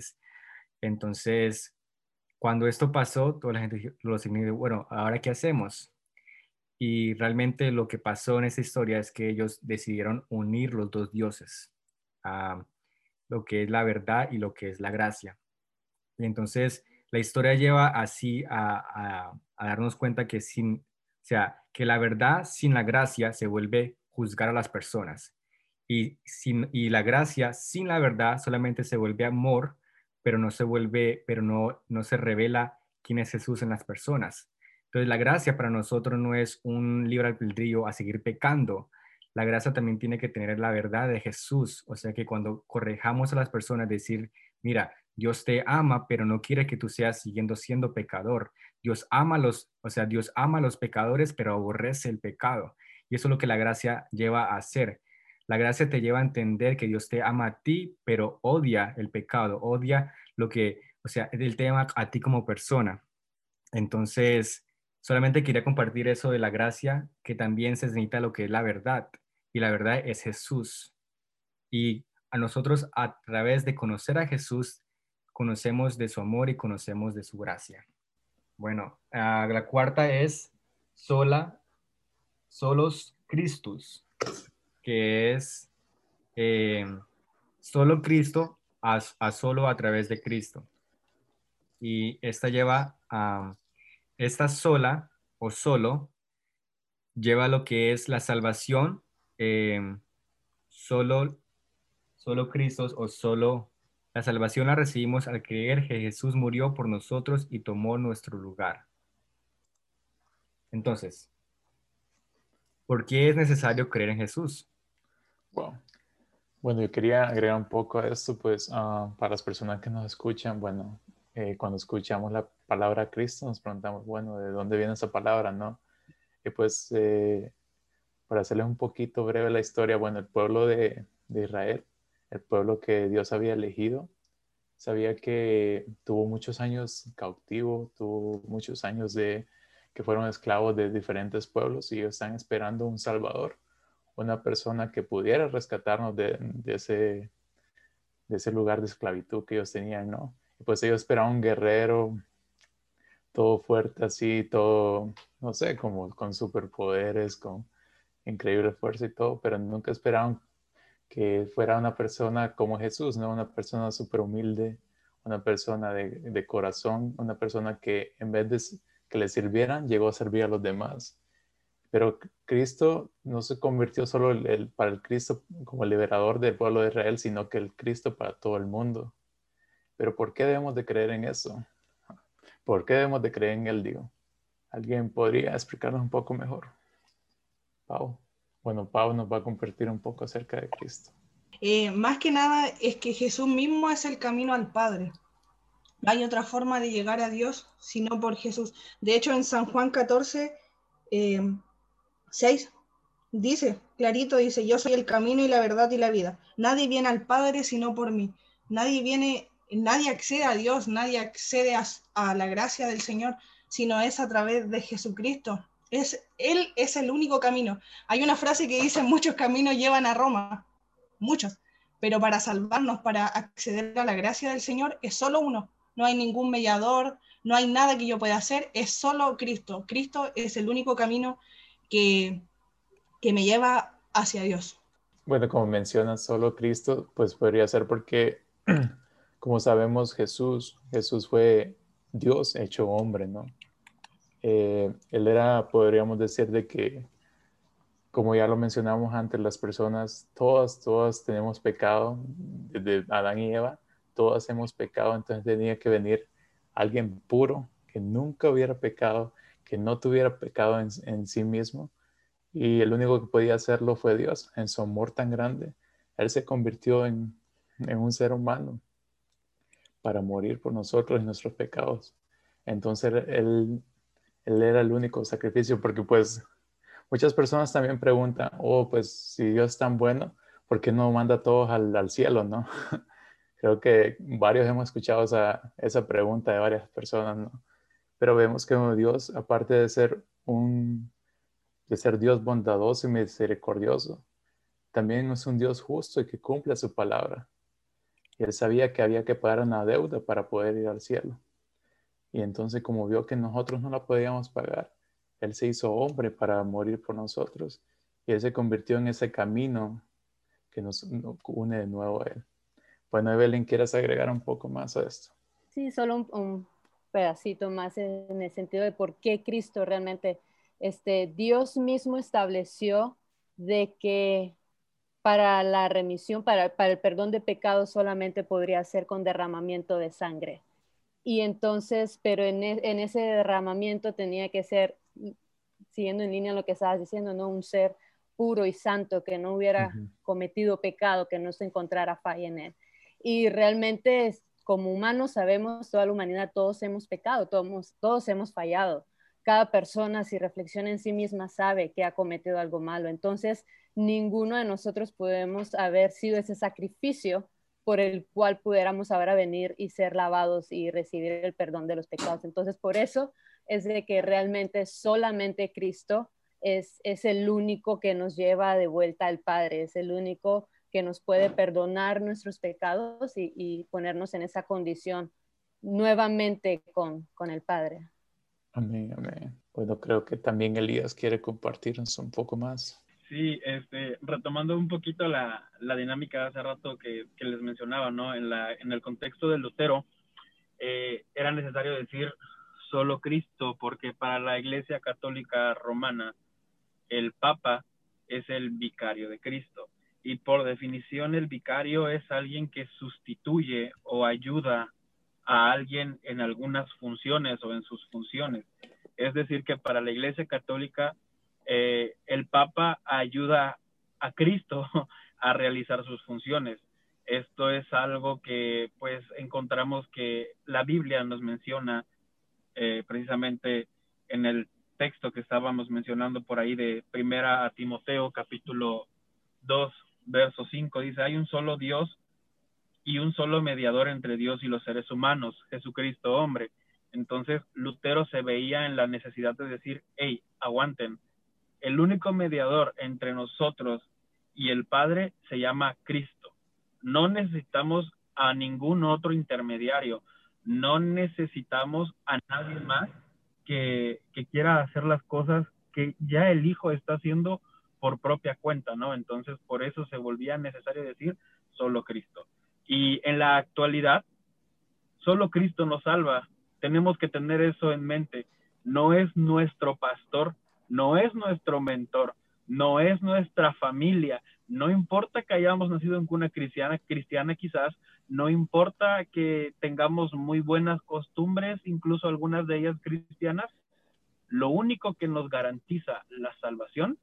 S3: Entonces, cuando esto pasó, toda la gente lo dijo, bueno, ¿ahora qué hacemos? Y realmente lo que pasó en esta historia es que ellos decidieron unir los dos dioses, lo que es la verdad y lo que es la gracia. Y entonces, la historia lleva así a, darnos cuenta que sin, o sea, que la verdad sin la gracia se vuelve juzgar a las personas. Y, sin, y la gracia sin la verdad solamente se vuelve amor, pero no se vuelve, pero no, no se revela quién es Jesús en las personas. Entonces la gracia para nosotros no es un libre albedrío a seguir pecando. La gracia también tiene que tener la verdad de Jesús. O sea que cuando correjamos a las personas, decir, mira, Dios te ama, pero no quiere que tú seas siguiendo siendo pecador. Dios ama los, o sea, Dios ama a los pecadores, pero aborrece el pecado. Y eso es lo que la gracia lleva a hacer. La gracia te lleva a entender que Dios te ama a ti, pero odia el pecado, odia lo que, o sea, Él te ama a ti como persona. Entonces, solamente quería compartir eso de la gracia, que también se necesita lo que es la verdad. Y la verdad es Jesús. Y a nosotros, a través de conocer a Jesús, conocemos de su amor y conocemos de su gracia. Bueno, ah, la cuarta es sola, solos Christus, que es eh, solo Cristo a, solo a través de Cristo. Y esta lleva a, esta sola o solo lleva lo que es la salvación, eh, solo, solo Cristo o solo la salvación la recibimos al creer que Jesús murió por nosotros y tomó nuestro lugar. Entonces, ¿por qué es necesario creer en Jesús?
S2: Wow. Bueno, yo quería agregar un poco a esto, pues ah, para las personas que nos escuchan, bueno, eh, cuando escuchamos la palabra Cristo nos preguntamos, bueno, ¿de dónde viene esa palabra, no? Y pues, eh, para hacerles un poquito breve la historia, bueno, el pueblo de, de Israel el pueblo que Dios había elegido. Sabía que tuvo muchos años cautivo, tuvo muchos años de que fueron esclavos de diferentes pueblos y ellos están esperando un Salvador, una persona que pudiera rescatarnos de, ese, de ese lugar de esclavitud que ellos tenían, ¿no? Y pues ellos esperaban un guerrero todo fuerte así, todo, no sé, como con superpoderes, con increíble fuerza y todo, pero nunca esperaban que fuera una persona como Jesús, ¿no? Una persona súper humilde, una persona de, de, corazón, una persona que en vez de que le sirvieran, llegó a servir a los demás. Pero Cristo no se convirtió solo el, para el Cristo como el liberador del pueblo de Israel, sino que el Cristo para todo el mundo. Pero ¿por qué debemos de creer en eso? ¿Por qué debemos de creer en Él, digo? ¿Alguien podría explicarnos un poco mejor? Pau. Bueno, Pau nos va a compartir un poco acerca de Cristo.
S8: Eh, más que nada es que Jesús mismo es el camino al Padre. No hay otra forma de llegar a Dios sino por Jesús. De hecho, en San Juan 14, 6, eh, dice, clarito, dice, yo soy el camino y la verdad y la vida. Nadie viene al Padre sino por mí. Nadie viene, nadie accede a Dios, nadie accede a, a la gracia del Señor, sino es a través de Jesucristo. Es, él es el único camino. Hay una frase que dice, muchos caminos llevan a Roma, muchos, pero para salvarnos, para acceder a la gracia del Señor, es solo uno. No hay ningún mediador, no hay nada que yo pueda hacer, es solo Cristo. Cristo es el único camino que, que me lleva hacia Dios.
S2: Bueno, como mencionas, solo Cristo, pues podría ser porque, como sabemos, Jesús, Jesús fue Dios hecho hombre, ¿no? Eh, él era, podríamos decir, de que, como ya lo mencionamos antes, las personas, todas, todas tenemos pecado, desde Adán y Eva, todas hemos pecado, entonces tenía que venir alguien puro, que nunca hubiera pecado, que no tuviera pecado en, sí mismo, y el único que podía hacerlo fue Dios, en su amor tan grande. Él se convirtió en, un ser humano para morir por nosotros y nuestros pecados. Entonces él él era el único sacrificio, porque pues muchas personas también preguntan, oh, pues si Dios es tan bueno, ¿por qué no manda a todos al, cielo, no? Creo que varios hemos escuchado esa, esa pregunta de varias personas, ¿no? Pero vemos que Dios, aparte de ser un, de ser Dios bondadoso y misericordioso, también es un Dios justo y que cumple su palabra. Y él sabía que había que pagar una deuda para poder ir al cielo. Y entonces como vio que nosotros no la podíamos pagar, Él se hizo hombre para morir por nosotros. Y Él se convirtió en ese camino que nos, une de nuevo a Él. Bueno, Evelyn, ¿quieres agregar un poco más a esto?
S4: Sí, solo un, pedacito más en el sentido de por qué Cristo realmente, este, Dios mismo estableció de que para la remisión, para, para el perdón de pecados solamente podría ser con derramamiento de sangre y entonces, pero en, e, en, ese derramamiento tenía que ser, siguiendo en línea lo que estabas diciendo, ¿no? Un ser puro y santo, que no hubiera cometido pecado, que no se encontrara falla en él. Y realmente, como humanos, sabemos, toda la humanidad, todos hemos pecado, todos, todos hemos fallado. Cada persona, si reflexiona en sí misma, sabe que ha cometido algo malo. Entonces, ninguno de nosotros podemos haber sido ese sacrificio por el cual pudiéramos ahora venir y ser lavados y recibir el perdón de los pecados. Entonces, por eso es de que realmente solamente Cristo es, es el único que nos lleva de vuelta al Padre, es el único que nos puede perdonar nuestros pecados y, ponernos en esa condición nuevamente con, con el Padre.
S2: Amén, amén. Bueno, creo que también Elías quiere compartirnos un poco más.
S7: Sí, este, retomando un poquito la, la dinámica de hace rato que, que, les mencionaba, ¿no? En, la, en el contexto del Lutero, eh, era necesario decir solo Cristo, porque para la Iglesia Católica Romana, el Papa es el vicario de Cristo. Y por definición, el vicario es alguien que sustituye o ayuda a alguien en algunas funciones o en sus funciones. Es decir, que para la Iglesia Católica, eh, el Papa ayuda a Cristo a realizar sus funciones. Esto es algo que pues encontramos que la Biblia nos menciona eh, precisamente en el texto que estábamos mencionando por ahí de primera a Timoteo capítulo 2 verso 5 dice hay un solo Dios y un solo mediador entre Dios y los seres humanos, Jesucristo hombre. Entonces Lutero se veía en la necesidad de decir, hey, aguanten, el único mediador entre nosotros y el Padre se llama Cristo. No necesitamos a ningún otro intermediario, no necesitamos a nadie más que, que quiera hacer las cosas que ya el Hijo está haciendo por propia cuenta, ¿no? Entonces, por eso se volvía necesario decir solo Cristo. Y en la actualidad, solo Cristo nos salva. Tenemos que tener eso en mente. No es nuestro pastor, no es nuestro mentor, no es nuestra familia. No importa que hayamos nacido en cuna cristiana, cristiana quizás, no importa que tengamos muy buenas costumbres, incluso algunas de ellas cristianas, lo único que nos garantiza la salvación,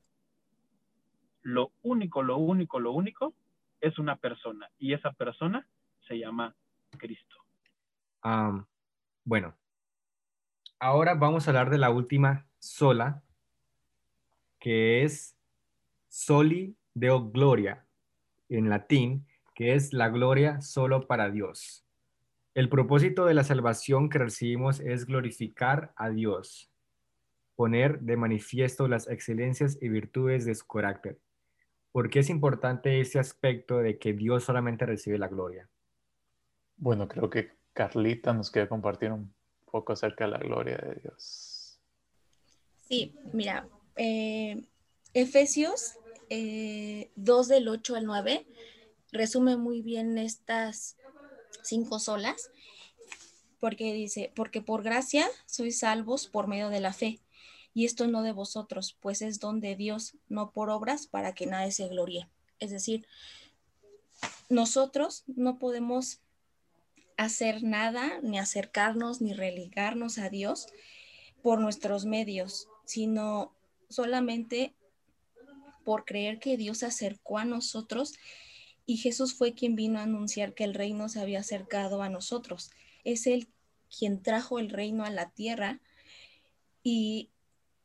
S7: lo único, lo único, lo único, es una persona y esa persona se llama Cristo.
S3: bueno, ahora vamos a hablar de la última sola, que es soli deo gloria en latín, que es la gloria solo para Dios. El propósito de la salvación que recibimos es glorificar a Dios, poner de manifiesto las excelencias y virtudes de su carácter. ¿Por qué es importante ese aspecto de que Dios solamente recibe la gloria?
S2: Bueno, creo que Carlita nos quiere compartir un poco acerca de la gloria de Dios.
S11: Sí, mira, eh, Efesios 2 eh, del 8 al 9 resume muy bien estas cinco solas, porque dice, porque por gracia sois salvos por medio de la fe, y esto no de vosotros, pues es don de Dios, no por obras para que nadie se gloríe. Es decir, nosotros no podemos hacer nada, ni acercarnos, ni religarnos a Dios por nuestros medios, sino solamente por creer que Dios se acercó a nosotros y Jesús fue quien vino a anunciar que el reino se había acercado a nosotros. Es Él quien trajo el reino a la tierra y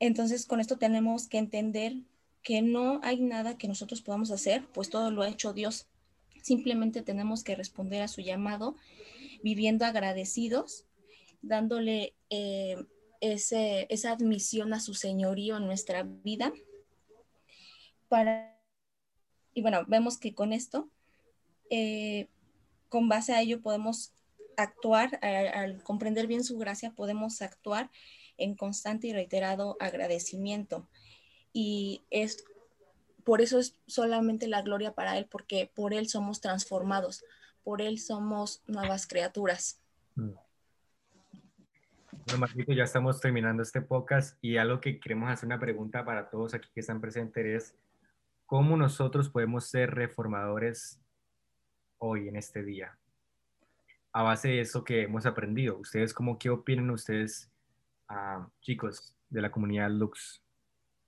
S11: entonces con esto tenemos que entender que no hay nada que nosotros podamos hacer, pues todo lo ha hecho Dios. Simplemente tenemos que responder a su llamado viviendo agradecidos, dándole eh, esa admisión a su señorío en nuestra vida para y bueno, vemos que con esto, eh, con base a ello podemos actuar, al comprender bien su gracia, podemos actuar en constante y reiterado agradecimiento. Y es por eso es solamente la gloria para Él, porque por Él somos transformados, por Él somos nuevas criaturas.
S3: Mm. Bueno, Marquito, ya estamos terminando este podcast y algo que queremos hacer una pregunta para todos aquí que están presentes es, ¿Cómo nosotros podemos ser reformadores hoy en este día? A base de eso que hemos aprendido. ¿Ustedes cómo, qué opinan ustedes, chicos de la comunidad Lux?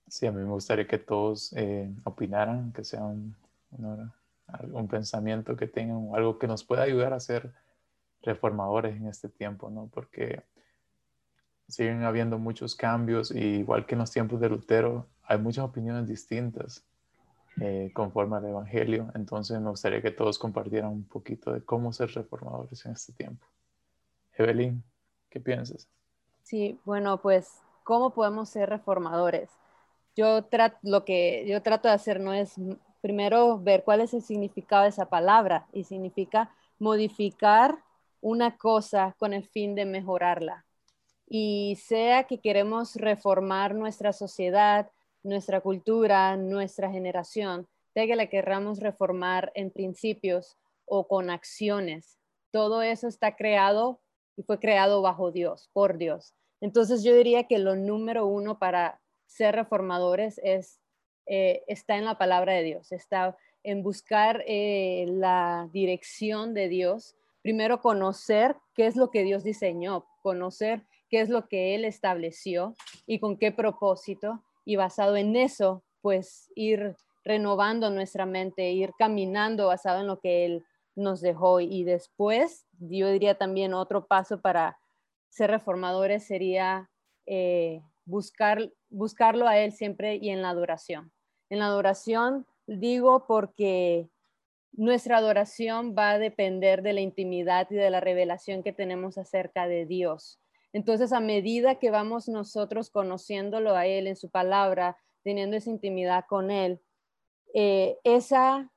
S2: Sí, a mí me gustaría que todos eh, opinaran, que sea un, un, pensamiento que tengan, algo que nos pueda ayudar a ser reformadores en este tiempo, ¿no? Porque siguen habiendo muchos cambios y igual que en los tiempos de Lutero, hay muchas opiniones distintas eh, conforme al Evangelio. Entonces me gustaría que todos compartieran un poquito de cómo ser reformadores en este tiempo. Evelyn, ¿qué piensas?
S4: Sí, bueno, pues, ¿cómo podemos ser reformadores? Yo trato, lo que yo trato de hacer no es primero ver cuál es el significado de esa palabra y significa modificar una cosa con el fin de mejorarla. Y sea que queremos reformar nuestra sociedad, nuestra cultura, nuestra generación, de que la querramos reformar en principios o con acciones. Todo eso está creado y fue creado bajo Dios, por Dios. Entonces yo diría que lo número uno para ser reformadores es, eh, está en la palabra de Dios, está en buscar eh, la dirección de Dios. Primero conocer qué es lo que Dios diseñó, conocer qué es lo que Él estableció y con qué propósito y basado en eso, pues ir renovando nuestra mente, ir caminando basado en lo que Él nos dejó. Y después, yo diría también otro paso para ser reformadores sería eh, buscar, buscarlo a Él siempre y en la adoración. En la adoración digo porque nuestra adoración va a depender de la intimidad y de la revelación que tenemos acerca de Dios. Entonces, a medida que vamos nosotros conociéndolo a Él en su palabra, teniendo esa intimidad con Él, eh, esa,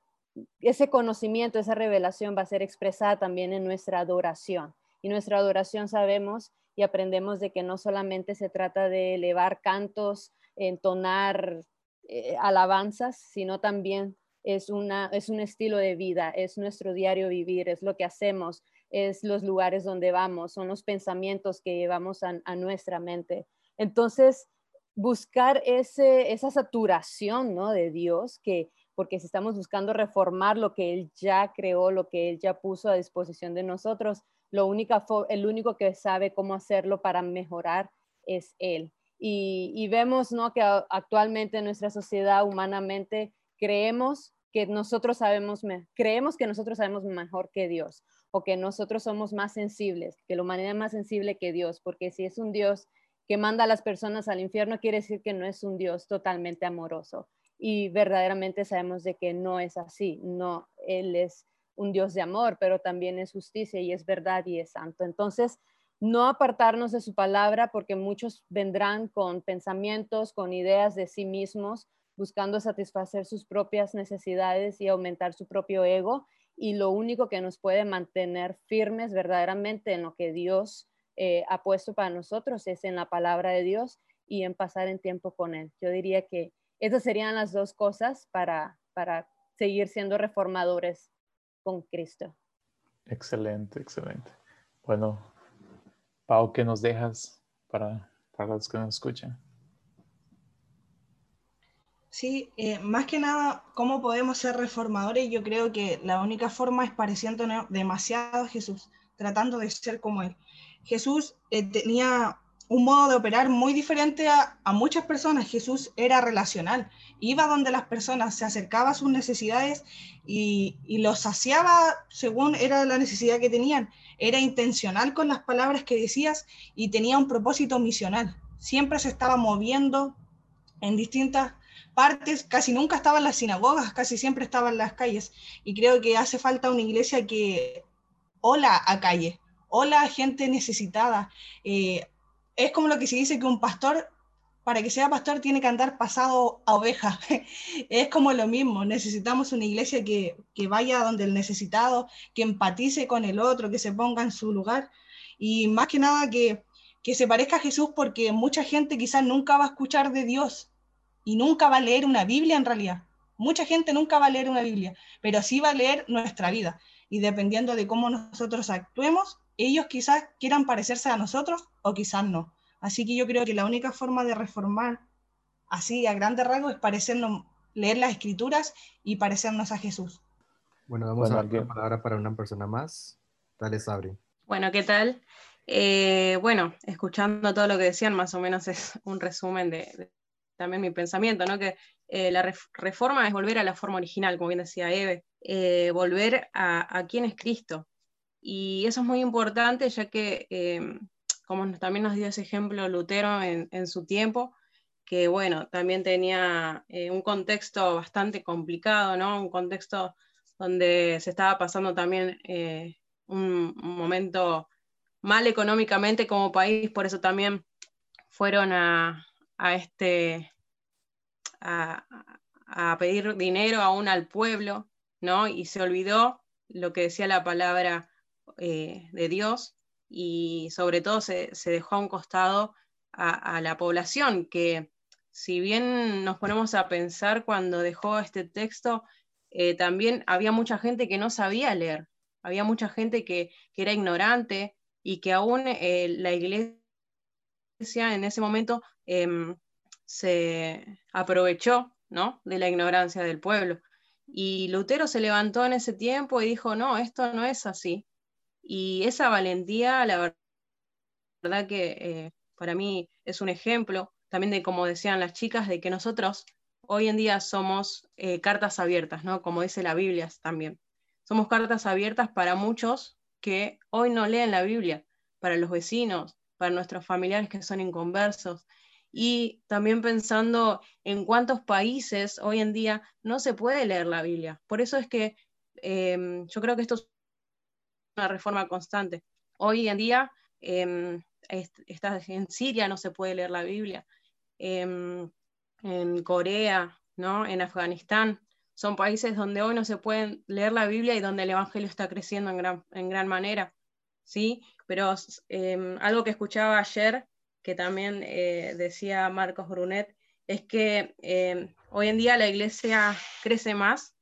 S4: ese conocimiento, esa revelación va a ser expresada también en nuestra adoración. Y nuestra adoración sabemos y aprendemos de que no solamente se trata de elevar cantos, entonar eh, alabanzas, sino también es, una, es un estilo de vida, es nuestro diario vivir, es lo que hacemos, es los lugares donde vamos, son los pensamientos que llevamos a, nuestra mente. Entonces, buscar ese, esa saturación ¿no? de Dios, que porque si estamos buscando reformar lo que Él ya creó, lo que Él ya puso a disposición de nosotros, lo única, el único que sabe cómo hacerlo para mejorar es Él. Y, vemos ¿no? que actualmente en nuestra sociedad humanamente creemos que nosotros sabemos, creemos que nosotros sabemos mejor que Dios o que nosotros somos más sensibles, que la humanidad es más sensible que Dios, porque si es un Dios que manda a las personas al infierno, quiere decir que no es un Dios totalmente amoroso. Y verdaderamente sabemos de que no es así, no, Él es un Dios de amor, pero también es justicia y es verdad y es santo. Entonces, no apartarnos de su palabra porque muchos vendrán con pensamientos, con ideas de sí mismos, buscando satisfacer sus propias necesidades y aumentar su propio ego. Y lo único que nos puede mantener firmes verdaderamente en lo que Dios eh, ha puesto para nosotros es en la palabra de Dios y en pasar en tiempo con Él. Yo diría que esas serían las dos cosas para, para seguir siendo reformadores con Cristo.
S2: Excelente, excelente. Bueno, Pau, ¿qué nos dejas para, para los que nos escuchan?
S8: Sí, eh, más que nada, ¿cómo podemos ser reformadores? Yo creo que la única forma es pareciéndonos demasiado a Jesús, tratando de ser como Él. Jesús eh, tenía un modo de operar muy diferente a, muchas personas. Jesús era relacional, iba donde las personas, se acercaba a sus necesidades y, y los saciaba según era la necesidad que tenían. Era intencional con las palabras que decías y tenía un propósito misional. Siempre se estaba moviendo en distintas partes, casi nunca estaba en las sinagogas, casi siempre estaba en las calles. Y creo que hace falta una iglesia que hola a calle, hola a gente necesitada. Eh, es como lo que se dice que un pastor, para que sea pastor, tiene que andar pasado a oveja. es como lo mismo, necesitamos una iglesia que, que vaya donde el necesitado, que empatice con el otro, que se ponga en su lugar y más que nada que, que se parezca a Jesús porque mucha gente quizás nunca va a escuchar de Dios y nunca va a leer una Biblia en realidad. Mucha gente nunca va a leer una Biblia, pero sí va a leer nuestra vida. Y dependiendo de cómo nosotros actuemos, ellos quizás quieran parecerse a nosotros o quizás no. Así que yo creo que la única forma de reformar así a grandes rasgos es parecernos, leer las escrituras y parecernos a Jesús.
S3: Bueno, vamos a dar la palabra para una persona más. Dale, Sabri.
S12: Bueno, ¿qué tal? Eh, bueno, escuchando todo lo que decían, más o menos es un resumen de, también mi pensamiento, ¿no? Que eh, la reforma es volver a la forma original, como bien decía Eve, eh, volver a, a, quién es Cristo, y eso es muy importante ya que, eh, como también nos dio ese ejemplo Lutero en, su tiempo, que bueno, también tenía eh, un contexto bastante complicado, ¿no? Un contexto donde se estaba pasando también eh, un, momento mal económicamente como país, por eso también fueron a, este, a, pedir dinero aún al pueblo, ¿no? Y se olvidó lo que decía la palabra eh, de Dios y sobre todo se, dejó a un costado a, la población, que si bien nos ponemos a pensar cuando dejó este texto, eh, también había mucha gente que no sabía leer, había mucha gente que, era ignorante y que aún eh, la iglesia en ese momento em, se aprovechó ¿no? de la ignorancia del pueblo. Y Lutero se levantó en ese tiempo y dijo, no, esto no es así. Y esa valentía, la verdad que eh, para mí es un ejemplo también de, como decían las chicas, de que nosotros hoy en día somos eh, cartas abiertas, ¿no? Como dice la Biblia también. Somos cartas abiertas para muchos que hoy no leen la Biblia, para los vecinos, para nuestros familiares que son inconversos. Y también pensando en cuántos países hoy en día no se puede leer la Biblia. Por eso es que em, yo creo que esto una reforma constante. Hoy en día, eh, en Siria, no se puede leer la Biblia. Em, en Corea, ¿no? En Afganistán. Son países donde hoy no se pueden leer la Biblia y donde el Evangelio está creciendo en gran, en gran manera, ¿sí? Pero em, algo que escuchaba ayer, que también eh, decía Marcos Brunet, es que em, hoy en día la iglesia crece más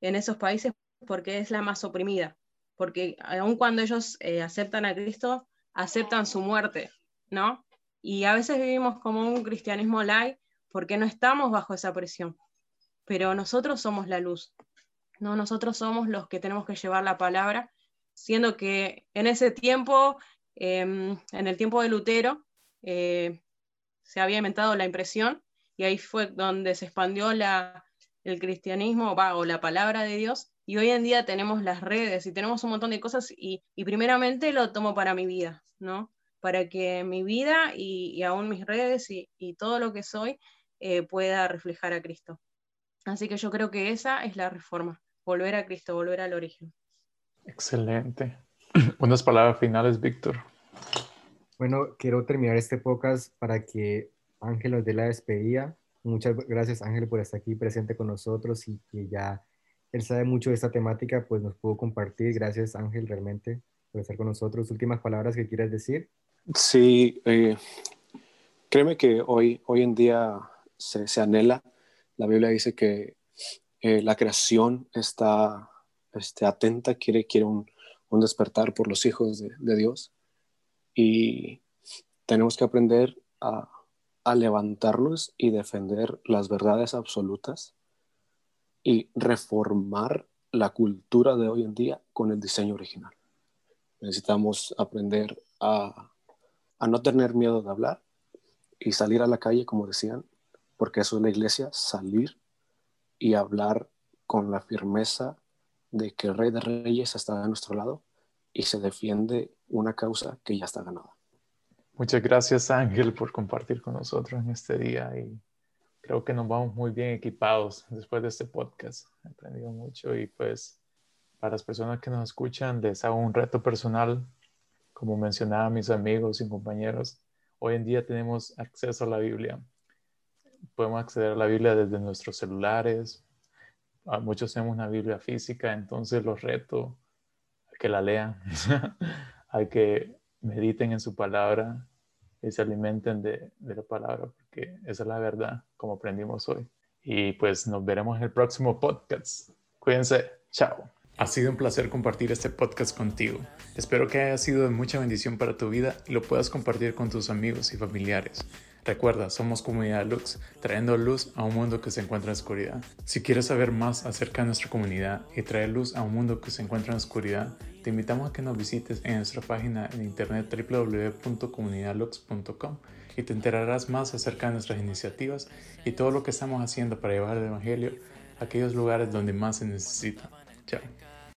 S12: en esos países porque es la más oprimida, porque aun cuando ellos eh, aceptan a Cristo, aceptan su muerte, ¿no? Y a veces vivimos como un cristianismo light porque no estamos bajo esa presión, pero nosotros somos la luz, ¿no? Nosotros somos los que tenemos que llevar la palabra, siendo que en ese tiempo, em, en el tiempo de Lutero, eh, se había inventado la impresión y ahí fue donde se expandió el cristianismo o la palabra de Dios. Y hoy en día tenemos las redes y tenemos un montón de cosas y, primeramente lo tomo para mi vida, ¿no? Para que mi vida y, aún mis redes y, todo lo que soy eh, pueda reflejar a Cristo. Así que yo creo que esa es la reforma, volver a Cristo, volver al origen.
S2: Excelente. Unas palabras finales, Víctor.
S3: Bueno, quiero terminar este podcast para que Ángel nos dé la despedida Muchas gracias Ángel por estar aquí presente con nosotros y que ya él sabe mucho de esta temática, pues nos pudo compartir. Gracias Ángel realmente por estar con nosotros. Últimas palabras que quieras decir.
S6: Sí, eh, créeme que hoy, hoy en día se, se anhela. La Biblia dice que eh, la creación está este, atenta, quiere, quiere un, un, despertar por los hijos de, de Dios. Y tenemos que aprender a, a levantarnos y defender las verdades absolutas y reformar la cultura de hoy en día con el diseño original. Necesitamos aprender a, no tener miedo de hablar y salir a la calle, como decían, porque eso es la iglesia, salir y hablar con la firmeza de que el Rey de Reyes está a nuestro lado y se defiende una causa que ya está ganada.
S2: Muchas gracias Ángel por compartir con nosotros en este día y creo que nos vamos muy bien equipados después de este podcast. He aprendido mucho y pues para las personas que nos escuchan les hago un reto personal. Como mencionaba mis amigos y compañeros, hoy en día tenemos acceso a la Biblia. Podemos acceder a la Biblia desde nuestros celulares. Muchos tenemos una Biblia física, entonces los reto a que la lean, a que mediten en su palabra y se alimenten de, la palabra, esa es la verdad, como aprendimos hoy. Y pues nos veremos en el próximo podcast. Cuídense. Chao. Ha sido un placer compartir este podcast contigo. Espero que haya sido de mucha bendición para tu vida y lo puedas compartir con tus amigos y familiares. Recuerda, somos Comunidad Lux, trayendo luz a un mundo que se encuentra en oscuridad. Si quieres saber más acerca de nuestra comunidad y traer luz a un mundo que se encuentra en oscuridad, te invitamos a que nos visites en nuestra página en internet www.comunidadlux.com y te enterarás más acerca de nuestras iniciativas y todo lo que estamos haciendo para llevar el Evangelio a aquellos lugares donde más se necesita. Chao.